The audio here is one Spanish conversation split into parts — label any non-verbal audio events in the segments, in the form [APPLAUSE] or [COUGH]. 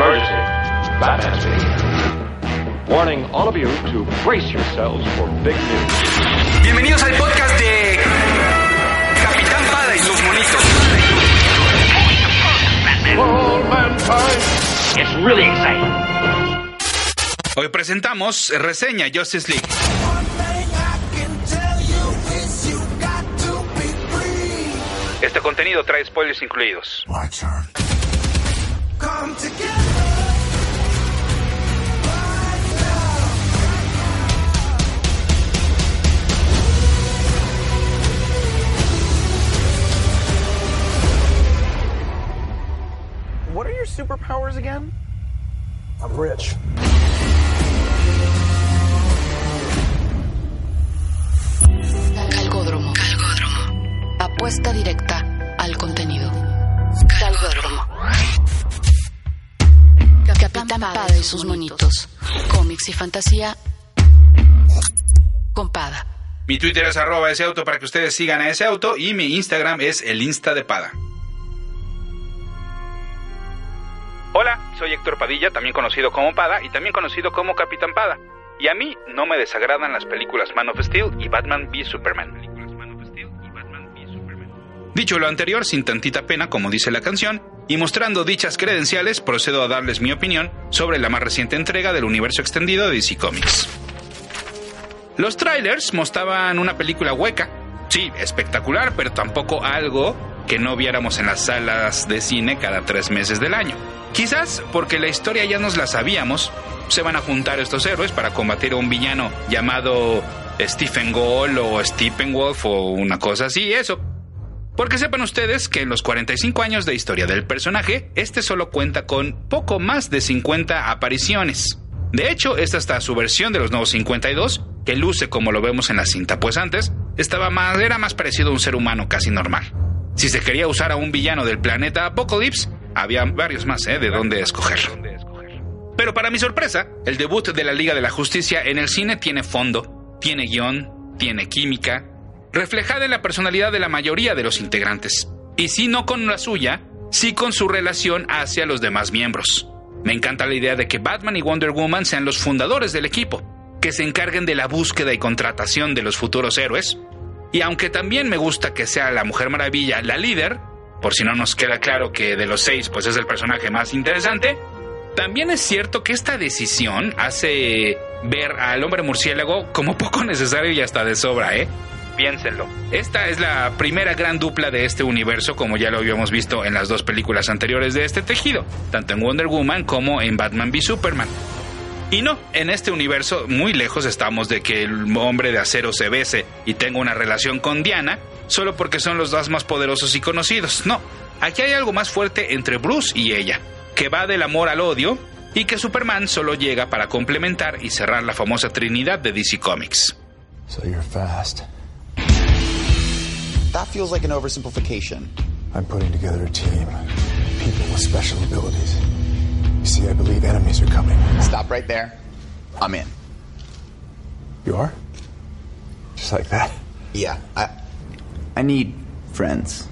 Emergency. Batman's been here. Warning all of you to brace yourselves for big news. Bienvenidos al podcast de Capitán Pada y sus monitos. All mankind. It's really exciting. Hoy presentamos reseña Justice League. Este contenido trae spoilers incluidos. Superpowers again? I'm rich. Calgódromo. Calgódromo. Apuesta directa al contenido. Calgódromo. Capitán Pada y sus monitos. Cómics y fantasía. Con Pada. Mi Twitter es arroba ese auto para que ustedes sigan a ese auto y mi Instagram es el Insta de Pada. Hola, soy Héctor Padilla, también conocido como Pada y también conocido como Capitán Pada. Y a mí no me desagradan las películas Man of Steel y Batman v Superman. Dicho lo anterior, sin tantita pena, como dice la canción, y mostrando dichas credenciales, procedo a darles mi opinión sobre la más reciente entrega del universo extendido de DC Comics. Los trailers mostraban una película hueca, sí, espectacular, pero tampoco algo que no viéramos en las salas de cine cada tres meses del año. Quizás porque la historia ya nos la sabíamos, se van a juntar estos héroes para combatir a un villano llamado Stephen Gold o Steppenwolf o una cosa así, eso. Porque sepan ustedes que en los 45 años de historia del personaje, este solo cuenta con poco más de 50 apariciones. De hecho, esta está su versión de los nuevos 52, que luce como lo vemos en la cinta, pues antes estaba más, era más parecido a un ser humano casi normal. Si se quería usar a un villano del planeta Apocalypse, había varios más, ¿eh? De dónde escoger. Pero para mi sorpresa, el debut de la Liga de la Justicia en el cine tiene fondo, tiene guion, tiene química, reflejada en la personalidad de la mayoría de los integrantes. Y si no con la suya, sí con su relación hacia los demás miembros. Me encanta la idea de que Batman y Wonder Woman sean los fundadores del equipo, que se encarguen de la búsqueda y contratación de los futuros héroes. Y aunque también me gusta que sea la Mujer Maravilla la líder, por si no nos queda claro que de los seis pues es el personaje más interesante, también es cierto que esta decisión hace ver al hombre murciélago como poco [LAUGHS] necesario y hasta de sobra, ¿eh? Piénsenlo. Esta es la primera gran dupla de este universo, como ya lo habíamos visto en las dos películas anteriores de este tejido, tanto en Wonder Woman como en Batman v Superman. Y no, en este universo muy lejos estamos de que el hombre de acero se bese y tenga una relación con Diana, solo porque son los dos más poderosos y conocidos. No, aquí hay algo más fuerte entre Bruce y ella, que va del amor al odio y que Superman solo llega para complementar y cerrar la famosa trinidad de DC Comics. So you're fast. That feels like an oversimplification. I'm putting together a team. People with special abilities. See, I believe enemies are coming. Stop right there. I'm in. You are? Just like that? Yeah, I I need friends.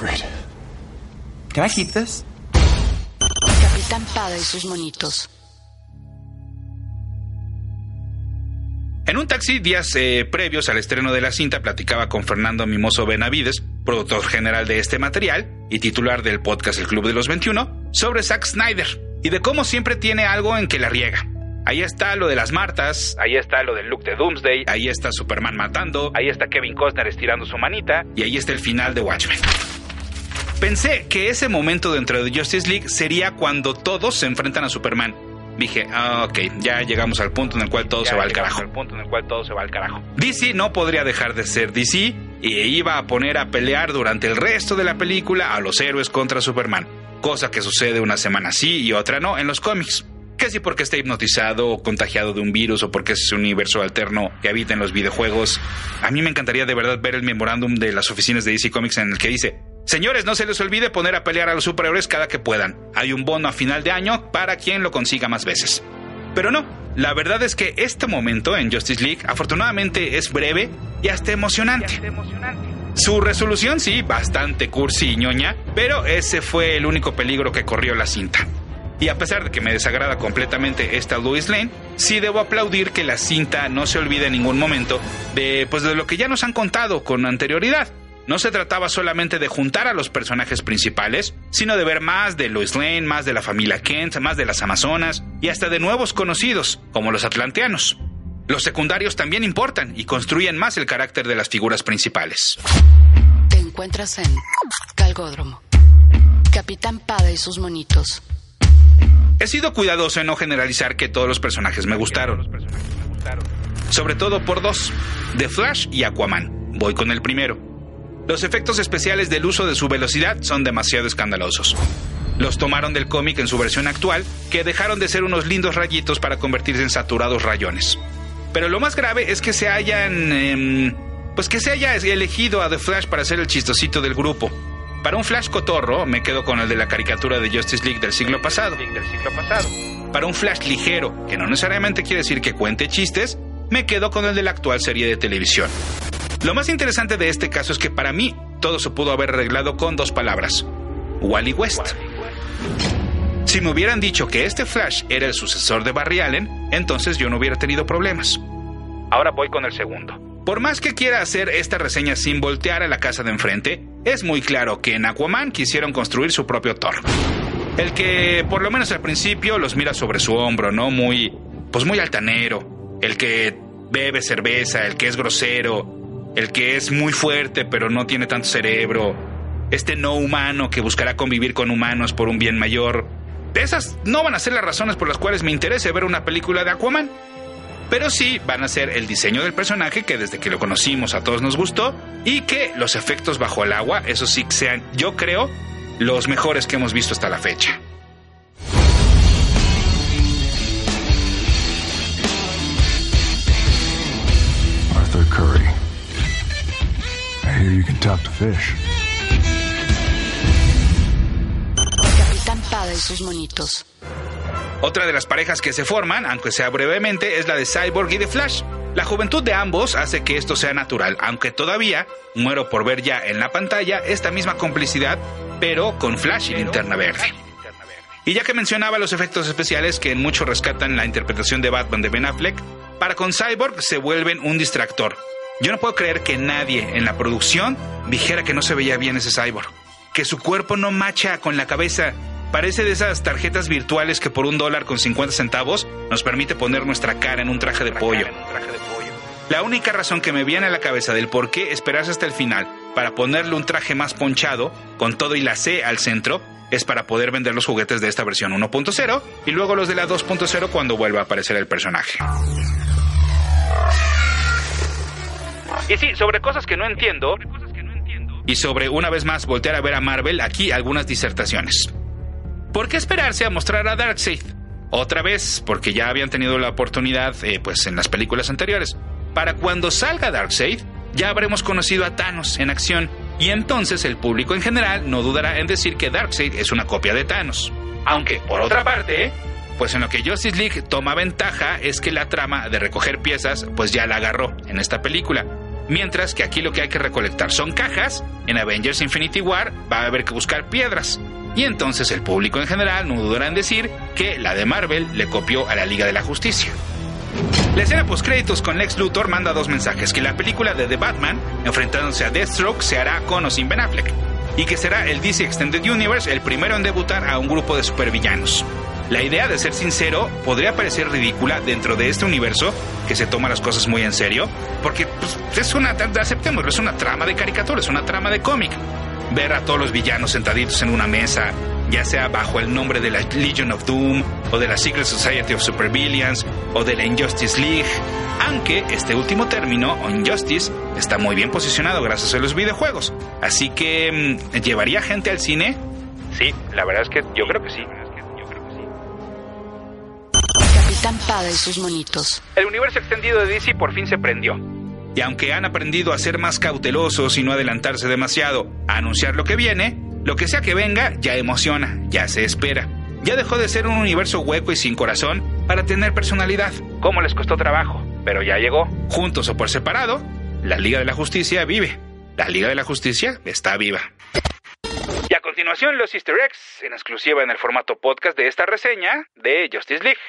Great. Can I keep this? Capitán Pada y sus monitos. En un taxi, días eh, previos al estreno de la cinta, platicaba con Fernando Mimoso Benavides, productor general de este material y titular del podcast El Club de los 21, sobre Zack Snyder y de cómo siempre tiene algo en que la riega. Ahí está lo de las Martas, ahí está lo del look de Doomsday, ahí está Superman matando, ahí está Kevin Costner estirando su manita y ahí está el final de Watchmen. Pensé que ese momento dentro de Justice League sería cuando todos se enfrentan a Superman. Dije, ah, ok, ya llegamos al punto en el cual todo se va al carajo. punto en el cual todo se va al carajo. DC no podría dejar de ser DC y iba a poner a pelear durante el resto de la película a los héroes contra Superman, cosa que sucede una semana sí y otra no en los cómics. Que si porque está hipnotizado o contagiado de un virus o porque es un universo alterno que habita en los videojuegos. A mí me encantaría de verdad ver el memorándum de las oficinas de DC Comics en el que dice, Señores, no se les olvide poner a pelear a los superhéroes cada que puedan. Hay un bono a final de año para quien lo consiga más veces. Pero no, la verdad es que este momento en Justice League afortunadamente es breve y hasta emocionante. Su resolución sí, bastante cursi y ñoña, pero ese fue el único peligro que corrió la cinta. Y a pesar de que me desagrada completamente esta Lois Lane, sí debo aplaudir que la cinta no se olvide en ningún momento de, pues, de lo que ya nos han contado con anterioridad. No se trataba solamente de juntar a los personajes principales, sino de ver más de Lois Lane, más de la familia Kent, más de las Amazonas y hasta de nuevos conocidos, como los Atlanteanos. Los secundarios también importan y construyen más el carácter de las figuras principales. Te encuentras en Calgódromo. Capitán Pada y sus monitos. He sido cuidadoso en no generalizar que todos los personajes me gustaron. Sobre todo por dos, The Flash y Aquaman. Voy con el primero. Los efectos especiales del uso de su velocidad son demasiado escandalosos. Los tomaron del cómic en su versión actual, que dejaron de ser unos lindos rayitos para convertirse en saturados rayones. Pero lo más grave es que se hayan... em, pues que se haya elegido a The Flash para ser el chistosito del grupo. Para un Flash cotorro, me quedo con el de la caricatura de Justice League del siglo pasado. Para un Flash ligero, que no necesariamente quiere decir que cuente chistes, me quedo con el de la actual serie de televisión. Lo más interesante de este caso es que para mí todo se pudo haber arreglado con dos palabras. Wally West. Si me hubieran dicho que este Flash era el sucesor de Barry Allen, entonces yo no hubiera tenido problemas. Ahora voy con el segundo. Por más que quiera hacer esta reseña sin voltear a la casa de enfrente, es muy claro que en Aquaman quisieron construir su propio Thor. El que, por lo menos al principio, los mira sobre su hombro, ¿no? Muy, pues muy altanero. El que bebe cerveza, el que es grosero, el que es muy fuerte pero no tiene tanto cerebro. Este no humano que buscará convivir con humanos por un bien mayor. Esas no van a ser las razones por las cuales me interese ver una película de Aquaman. Pero sí van a ser el diseño del personaje que desde que lo conocimos a todos nos gustó y que los efectos bajo el agua, eso sí sean, yo creo, los mejores que hemos visto hasta la fecha. Hear you can talk to fish. Capitán Pada y sus monitos. Otra de las parejas que se forman, aunque sea brevemente, es la de Cyborg y de Flash. La juventud de ambos hace que esto sea natural, aunque todavía muero por ver ya en la pantalla esta misma complicidad, pero con Flash y linterna verde. Y ya que mencionaba los efectos especiales que en mucho rescatan la interpretación de Batman de Ben Affleck, para con Cyborg se vuelven un distractor. Yo no puedo creer que nadie en la producción dijera que no se veía bien ese Cyborg, que su cuerpo no macha con la cabeza. Parece de esas tarjetas virtuales que por un dólar con 50 centavos nos permite poner nuestra cara en un traje de pollo. La única razón que me viene a la cabeza del por qué esperarse hasta el final para ponerle un traje más ponchado, con todo y la C al centro, es para poder vender los juguetes de esta versión 1.0 y luego los de la 2.0 cuando vuelva a aparecer el personaje. Y sí, sobre cosas que no entiendo. Y sobre, una vez más, voltear a ver a Marvel, aquí algunas disertaciones. ¿Por qué esperarse a mostrar a Darkseid? Otra vez, porque ya habían tenido la oportunidad, eh, pues en las películas anteriores. Para cuando salga Darkseid, ya habremos conocido a Thanos en acción, y entonces el público en general no dudará en decir que Darkseid es una copia de Thanos. Aunque, por otra parte, pues en lo que Justice League toma ventaja es que la trama de recoger piezas, pues ya la agarró en esta película. Mientras que aquí lo que hay que recolectar son cajas, en Avengers Infinity War va a haber que buscar piedras. Y entonces el público en general no dudará en decir que la de Marvel le copió a la Liga de la Justicia. La escena postcréditos con Lex Luthor manda dos mensajes, que la película de The Batman, enfrentándose a Deathstroke, se hará con o sin Ben Affleck, y que será el DC Extended Universe el primero en debutar a un grupo de supervillanos. La idea de ser sincero podría parecer ridícula dentro de este universo que se toma las cosas muy en serio, porque pues, es una, aceptémoslo, es una trama de caricatura, es una trama de cómic. Ver a todos los villanos sentaditos en una mesa, ya sea bajo el nombre de la Legion of Doom, o de la Secret Society of Supervillains, o de la Injustice League, aunque este último término, o Injustice, está muy bien posicionado gracias a los videojuegos. Así que, mm, ¿llevaría gente al cine? Sí, la verdad es que yo creo que sí. Capitán Pada y sus monitos. El universo extendido de DC por fin se prendió. Y aunque han aprendido a ser más cautelosos y no adelantarse demasiado a anunciar lo que viene, lo que sea que venga ya emociona, ya se espera. Ya dejó de ser un universo hueco y sin corazón para tener personalidad. ¿Cómo les costó trabajo? Pero ya llegó. Juntos o por separado, la Liga de la Justicia vive. La Liga de la Justicia está viva. Y a continuación los easter eggs en exclusiva en el formato podcast de esta reseña de Justice League.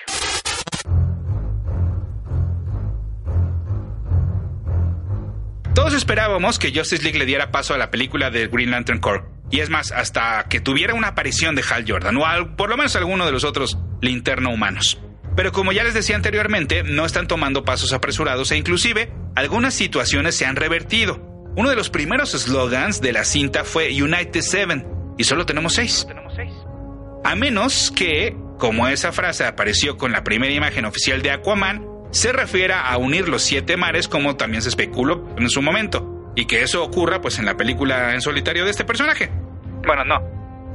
Todos esperábamos que Justice League le diera paso a la película de Green Lantern Corps. Y es más, hasta que tuviera una aparición de Hal Jordan, o por lo menos alguno de los otros linterno humanos. Pero como ya les decía anteriormente, no están tomando pasos apresurados e inclusive algunas situaciones se han revertido. Uno de los primeros slogans de la cinta fue United Seven, y solo tenemos seis. A menos que, como esa frase apareció con la primera imagen oficial de Aquaman, se refiera a unir los siete mares como también se especuló en su momento, y que eso ocurra pues en la película en solitario de este personaje. Bueno, no.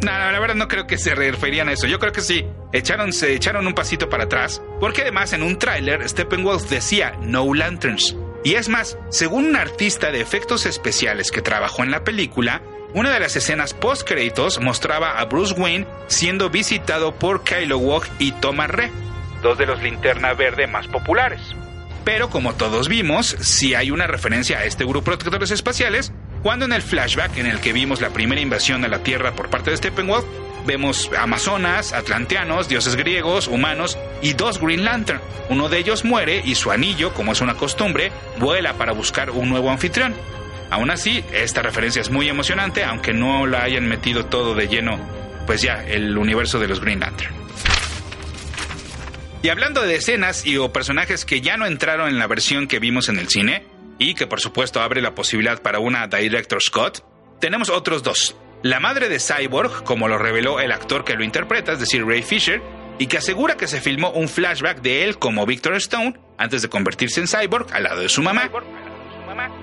No, la verdad no creo que se referían a eso. Yo creo que sí. Echaron, se echaron un pasito para atrás. Porque además en un tráiler Steppenwolf decía No Lanterns. Y es más, según un artista de efectos especiales que trabajó en la película, una de las escenas post créditos mostraba a Bruce Wayne siendo visitado por Kylo Walk y Thomas Re, dos de los linterna verde más populares. Pero como todos vimos, si hay una referencia a este grupo de protectores espaciales, cuando en el flashback en el que vimos la primera invasión a la Tierra por parte de Steppenwolf, vemos amazonas, atlanteanos, dioses griegos, humanos y dos Green Lantern. Uno de ellos muere y su anillo, como es una costumbre, vuela para buscar un nuevo anfitrión. Aún así, esta referencia es muy emocionante, aunque no la hayan metido todo de lleno, pues ya, el universo de los Green Lantern. Y hablando de escenas y o personajes que ya no entraron en la versión que vimos en el cine, y que por supuesto abre la posibilidad para una Director Scott, tenemos otros dos. La madre de Cyborg, como lo reveló el actor que lo interpreta, es decir, Ray Fisher, y que asegura que se filmó un flashback de él como Victor Stone antes de convertirse en Cyborg al lado de su mamá.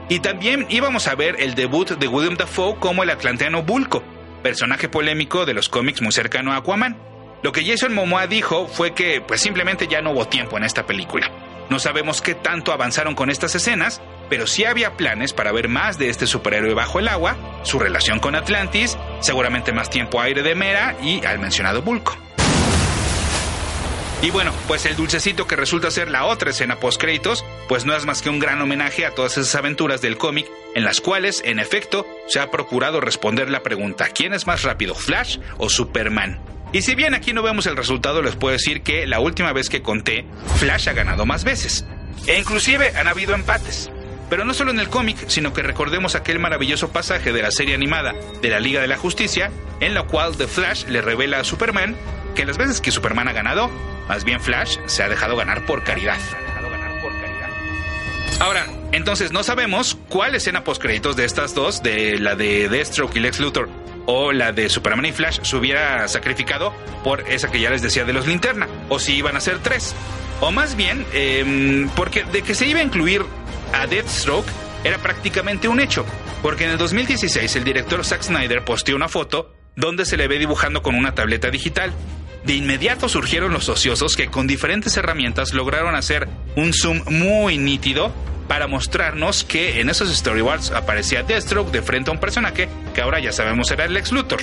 Y también íbamos a ver el debut de William Dafoe como el atlanteano Bulko, personaje polémico de los cómics muy cercano a Aquaman. Lo que Jason Momoa dijo fue que pues simplemente ya no hubo tiempo en esta película. No sabemos qué tanto avanzaron con estas escenas, pero sí había planes para ver más de este superhéroe bajo el agua, su relación con Atlantis, seguramente más tiempo aire de Mera y al mencionado Bulko. Y bueno, pues el dulcecito que resulta ser la otra escena post créditos, pues no es más que un gran homenaje a todas esas aventuras del cómic en las cuales, en efecto, se ha procurado responder la pregunta ¿quién es más rápido, Flash o Superman? Y si bien aquí no vemos el resultado, les puedo decir que la última vez que conté, Flash ha ganado más veces. E inclusive han habido empates. Pero no solo en el cómic, sino que recordemos aquel maravilloso pasaje de la serie animada de la Liga de la Justicia, en la cual The Flash le revela a Superman que las veces que Superman ha ganado, más bien Flash se ha dejado ganar por caridad. Ahora, entonces no sabemos cuál escena post créditos de estas dos, de la de Deathstroke y Lex Luthor o la de Superman y Flash, se hubiera sacrificado por esa que ya les decía de los linterna, o si iban a ser tres. O más bien, em, porque de que se iba a incluir a Deathstroke era prácticamente un hecho, porque en el 2016 el director Zack Snyder posteó una foto donde se le ve dibujando con una tableta digital. De inmediato surgieron los ociosos que con diferentes herramientas lograron hacer un zoom muy nítido para mostrarnos que en esos storyboards aparecía Deathstroke de frente a un personaje que ahora ya sabemos era el Lex Luthor.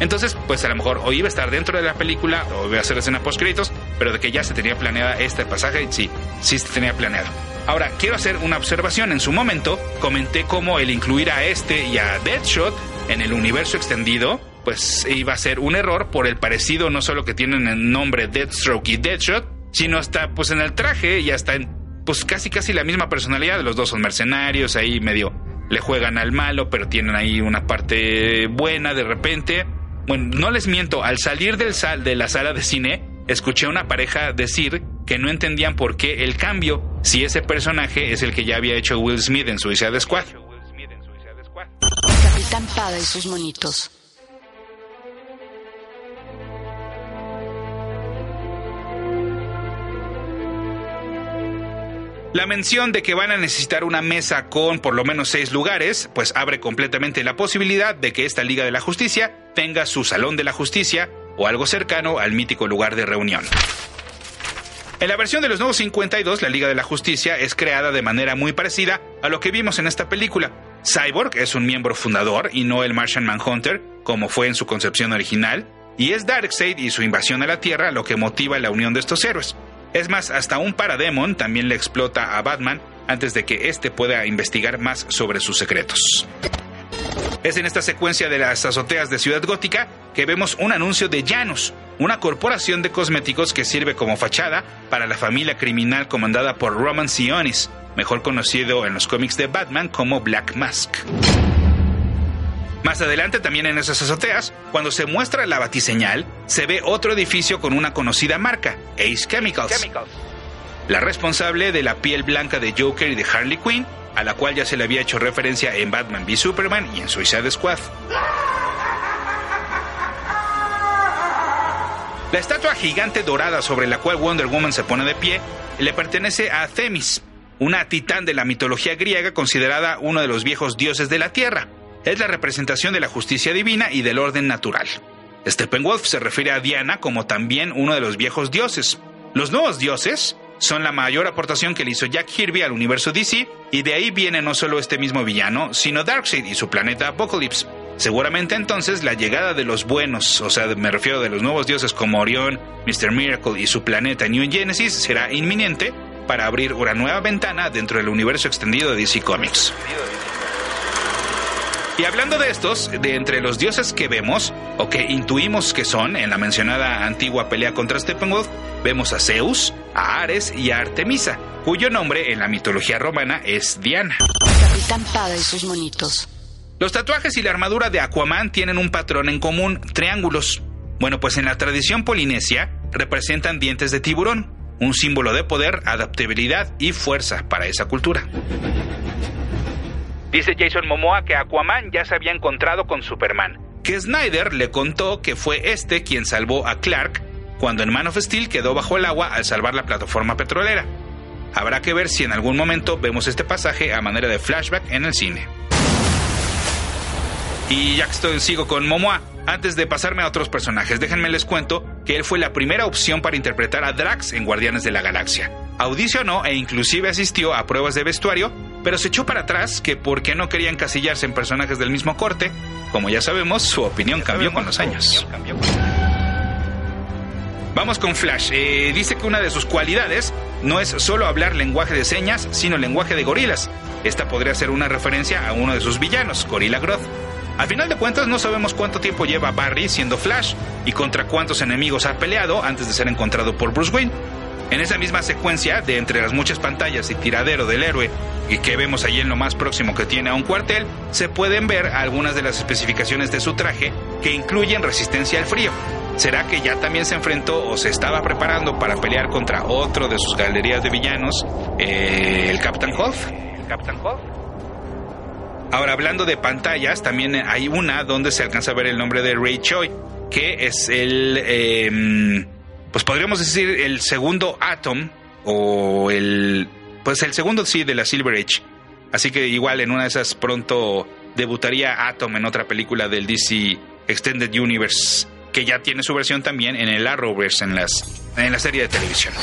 Entonces, pues a lo mejor o iba a estar dentro de la película o iba a hacer escena post créditos, pero de que ya se tenía planeada este pasaje, sí, sí se tenía planeado. Ahora, quiero hacer una observación. En su momento comenté cómo el incluir a este y a Deadshot en el universo extendido, pues iba a ser un error por el parecido no solo que tienen el nombre Deathstroke y Deadshot, sino hasta pues en el traje y hasta en pues casi casi la misma personalidad. Los dos son mercenarios, ahí medio le juegan al malo, pero tienen ahí una parte buena de repente. Bueno, no les miento, al salir del sal de la sala de cine, escuché a una pareja decir que no entendían por qué el cambio si ese personaje es el que ya había hecho Will Smith en Suicide Squad. Capitán Pada y sus monitos. La mención de que van a necesitar una mesa con por lo menos seis lugares, pues abre completamente la posibilidad de que esta Liga de la Justicia tenga su Salón de la Justicia o algo cercano al mítico lugar de reunión. En la versión de los Nuevos 52, la Liga de la Justicia es creada de manera muy parecida a lo que vimos en esta película. Cyborg es un miembro fundador y no el Martian Manhunter, como fue en su concepción original, y es Darkseid y su invasión a la Tierra lo que motiva la unión de estos héroes. Es más, hasta un Parademon también le explota a Batman antes de que éste pueda investigar más sobre sus secretos. Es en esta secuencia de las azoteas de Ciudad Gótica que vemos un anuncio de Janus, una corporación de cosméticos que sirve como fachada para la familia criminal comandada por Roman Sionis, mejor conocido en los cómics de Batman como Black Mask. Más adelante, también en esas azoteas, cuando se muestra la batiseñal, se ve otro edificio con una conocida marca, Ace Chemicals, la responsable de la piel blanca de Joker y de Harley Quinn, a la cual ya se le había hecho referencia en Batman v Superman y en Suicide Squad. La estatua gigante dorada sobre la cual Wonder Woman se pone de pie le pertenece a Themis, una titán de la mitología griega considerada uno de los viejos dioses de la Tierra. Es la representación de la justicia divina y del orden natural. Steppenwolf se refiere a Diana como también uno de los viejos dioses. Los nuevos dioses son la mayor aportación que le hizo Jack Kirby al universo DC, y de ahí viene no solo este mismo villano, sino Darkseid y su planeta Apocalypse. Seguramente entonces la llegada de los buenos, o sea, me refiero de los nuevos dioses como Orión, Mr. Miracle y su planeta New Genesis será inminente para abrir una nueva ventana dentro del universo extendido de DC Comics. Y hablando de estos, de entre los dioses que vemos, o que intuimos que son, en la mencionada antigua pelea contra Steppenwolf, vemos a Zeus, a Ares y a Artemisa, cuyo nombre en la mitología romana es Diana. Capitán Pada y sus monitos. Los tatuajes y la armadura de Aquaman tienen un patrón en común, triángulos. Bueno, pues en la tradición polinesia representan dientes de tiburón, un símbolo de poder, adaptabilidad y fuerza para esa cultura. Dice Jason Momoa que Aquaman ya se había encontrado con Superman, que Snyder le contó que fue este quien salvó a Clark cuando en Man of Steel quedó bajo el agua al salvar la plataforma petrolera. Habrá que ver si en algún momento vemos este pasaje a manera de flashback en el cine. Y ya que estoy, sigo con Momoa, antes de pasarme a otros personajes, déjenme les cuento que él fue la primera opción para interpretar a Drax en Guardianes de la Galaxia. Audicionó e inclusive asistió a pruebas de vestuario, pero se echó para atrás que porque no quería encasillarse en personajes del mismo corte, como ya sabemos, su opinión cambió con los años. Vamos con Flash. Eh, dice que una de sus cualidades no es solo hablar lenguaje de señas, sino lenguaje de gorilas. Esta podría ser una referencia a uno de sus villanos, Gorilla Grodd. Al final de cuentas no sabemos cuánto tiempo lleva Barry siendo Flash y contra cuántos enemigos ha peleado antes de ser encontrado por Bruce Wayne. En esa misma secuencia de entre las muchas pantallas y tiradero del héroe y que vemos allí en lo más próximo que tiene a un cuartel, se pueden ver algunas de las especificaciones de su traje que incluyen resistencia al frío. ¿Será que ya también se enfrentó o se estaba preparando para pelear contra otro de sus galerías de villanos, eh, el Captain Holt? ¿El Captain Holt? Ahora, hablando de pantallas, también hay una donde se alcanza a ver el nombre de Ray Choi, que es el, em, pues podríamos decir el segundo Atom, o el, pues el segundo sí de la Silver Age. Así que igual en una de esas pronto debutaría Atom en otra película del DC Extended Universe, que ya tiene su versión también en el Arrowverse en, las, en la serie de televisión.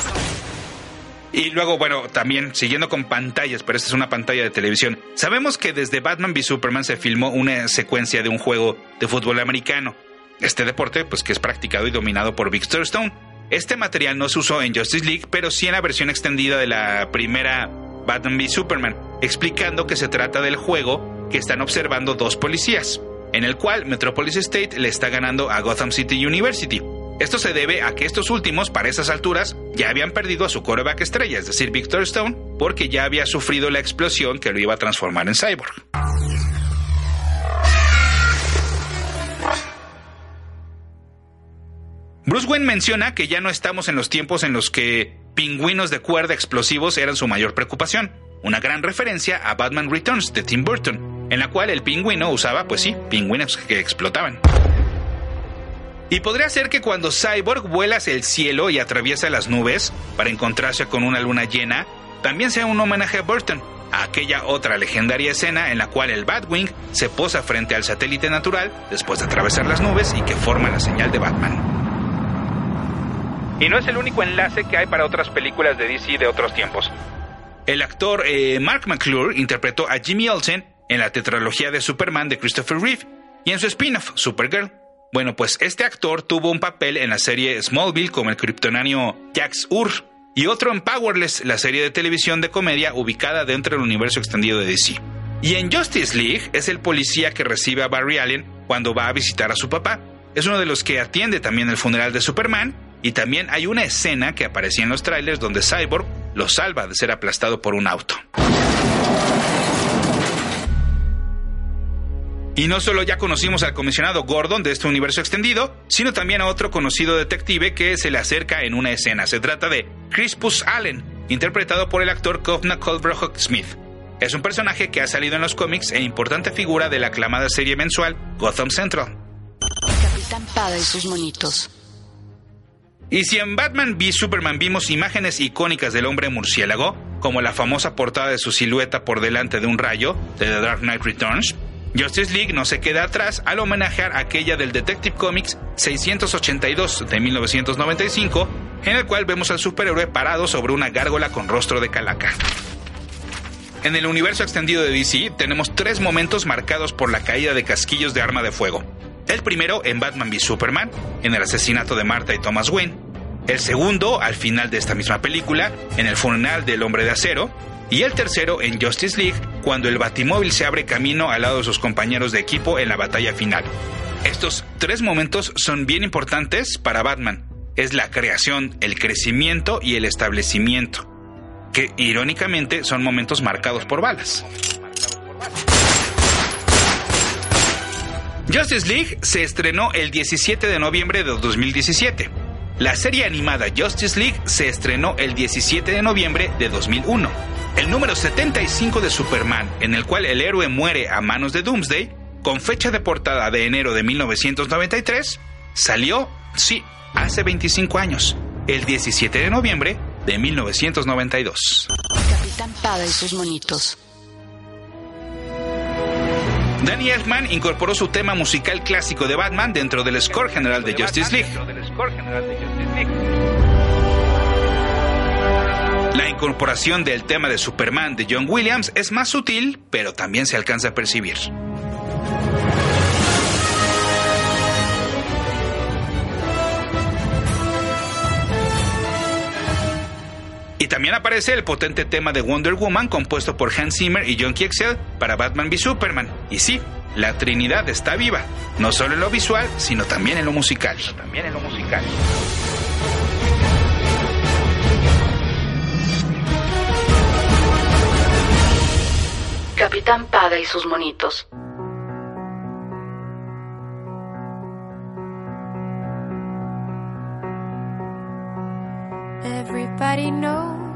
Y luego, bueno, también siguiendo con pantallas, pero esta es una pantalla de televisión. Sabemos que desde Batman v Superman se filmó una secuencia de un juego de fútbol americano. Este deporte, pues que es practicado y dominado por Victor Stone. Este material no se usó en Justice League, pero sí en la versión extendida de la primera Batman v Superman, explicando que se trata del juego que están observando dos policías, en el cual Metropolis State le está ganando a Gotham City University. Esto se debe a que estos últimos, para esas alturas, ya habían perdido a su coreback estrella, es decir, Victor Stone, porque ya había sufrido la explosión que lo iba a transformar en cyborg. Bruce Wayne menciona que ya no estamos en los tiempos en los que pingüinos de cuerda explosivos eran su mayor preocupación, una gran referencia a Batman Returns de Tim Burton, en la cual el pingüino usaba, pues sí, pingüinos que explotaban. Y podría ser que cuando Cyborg vuela hacia el cielo y atraviesa las nubes para encontrarse con una luna llena, también sea un homenaje a Burton, a aquella otra legendaria escena en la cual el Batwing se posa frente al satélite natural después de atravesar las nubes y que forma la señal de Batman. Y no es el único enlace que hay para otras películas de DC de otros tiempos. El actor eh, Mark McClure interpretó a Jimmy Olsen en la tetralogía de Superman de Christopher Reeve y en su spin-off Supergirl. Bueno, pues este actor tuvo un papel en la serie Smallville como el kryptonáneo Jax Ur y otro en Powerless, la serie de televisión de comedia ubicada dentro del universo extendido de DC. Y en Justice League es el policía que recibe a Barry Allen cuando va a visitar a su papá. Es uno de los que atiende también el funeral de Superman. Y también hay una escena que aparecía en los trailers donde Cyborg lo salva de ser aplastado por un auto. Y no solo ya conocimos al comisionado Gordon de este universo extendido, sino también a otro conocido detective que se le acerca en una escena. Se trata de Crispus Allen, interpretado por el actor Kovna Colbrooke Smith. Es un personaje que ha salido en los cómics e importante figura de la aclamada serie mensual Gotham Central. Capitán Pada y sus monitos. Y si en Batman v Superman vimos imágenes icónicas del hombre murciélago, como la famosa portada de su silueta por delante de un rayo de The Dark Knight Returns, Justice League no se queda atrás al homenajear aquella del Detective Comics 682 de 1995, en el cual vemos al superhéroe parado sobre una gárgola con rostro de calaca. En el universo extendido de DC tenemos tres momentos marcados por la caída de casquillos de arma de fuego. El primero en Batman v Superman, en el asesinato de Martha y Thomas Wayne. El segundo, al final de esta misma película, en el funeral del hombre de acero. Y el tercero en Justice League, cuando el Batimóvil se abre camino al lado de sus compañeros de equipo en la batalla final. Estos tres momentos son bien importantes para Batman. Es la creación, el crecimiento y el establecimiento, que irónicamente son momentos marcados por balas. Justice League se estrenó el 17 de noviembre de 2017. La serie animada Justice League se estrenó el 17 de noviembre de 2001. El número 75 de Superman, en el cual el héroe muere a manos de Doomsday, con fecha de portada de enero de 1993, salió, sí, hace 25 años, el 17 de noviembre de 1992. Capitán Pada y sus monitos. Danny Elfman incorporó su tema musical clásico de Batman dentro del score general de Justice League. La incorporación del tema de Superman de John Williams es más sutil, pero también se alcanza a percibir. También aparece el potente tema de Wonder Woman compuesto por Hans Zimmer y John Excel para Batman v Superman. Y sí, la Trinidad está viva, no solo en lo visual, sino también en lo musical. También en lo musical. Capitán Pada y sus monitos. Everybody knows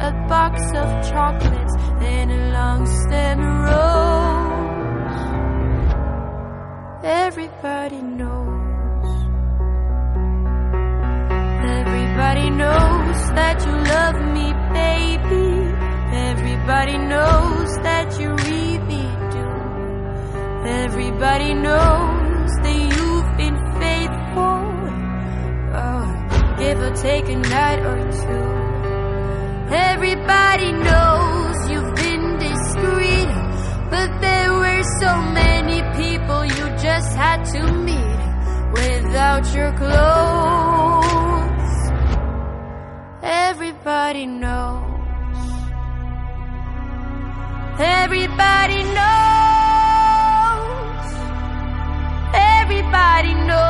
a box of chocolates a long stem rose. Everybody knows. Everybody knows that you love me, baby. Everybody knows that you really do. Everybody knows that you've been faithful. Oh, give or take a night or two. Everybody knows you've been discreet, but there were so many people you just had to meet without your clothes. Everybody knows. Everybody knows. Everybody knows.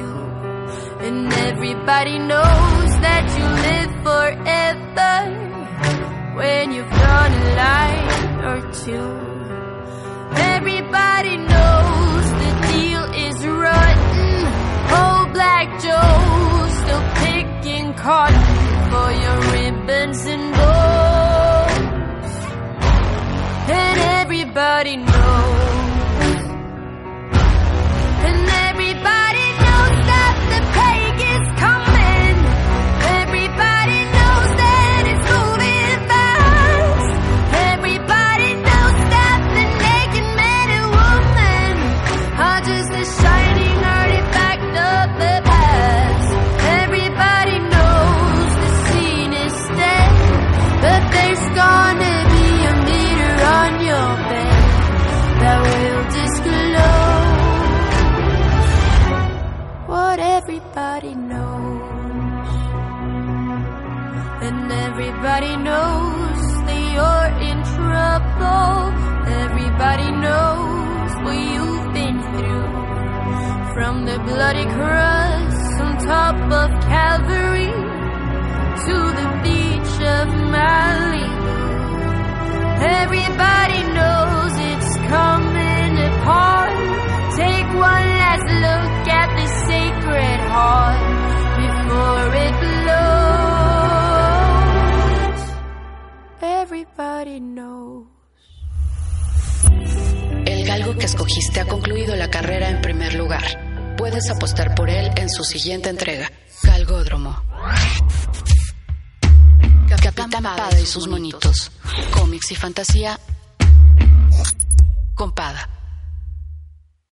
And everybody knows that you live forever when you've drawn a line or two. Everybody knows the deal is rotten. Old Black Joe still picking cotton for your ribbons and bows. And everybody knows. Bloody cross on top of Calvary to the beach of Malibu. Everybody knows it's coming apart. Take one last look at the sacred heart before it blows. Everybody knows. El galgo que escogiste ha concluido la carrera en primer lugar. Puedes apostar por él en su siguiente entrega, Galgódromo. Capitán Pada y sus monitos. Cómics y fantasía con Pada.